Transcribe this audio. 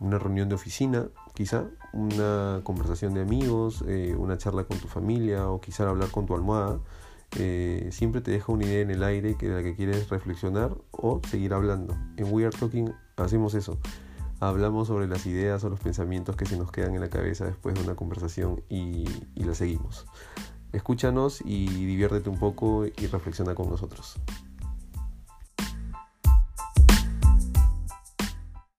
una reunión de oficina, quizá, una conversación de amigos, eh, una charla con tu familia o quizá hablar con tu almohada. Eh, siempre te deja una idea en el aire que de la que quieres reflexionar o seguir hablando. En We Are Talking hacemos eso. Hablamos sobre las ideas o los pensamientos que se nos quedan en la cabeza después de una conversación y, y la seguimos. Escúchanos y diviértete un poco y reflexiona con nosotros.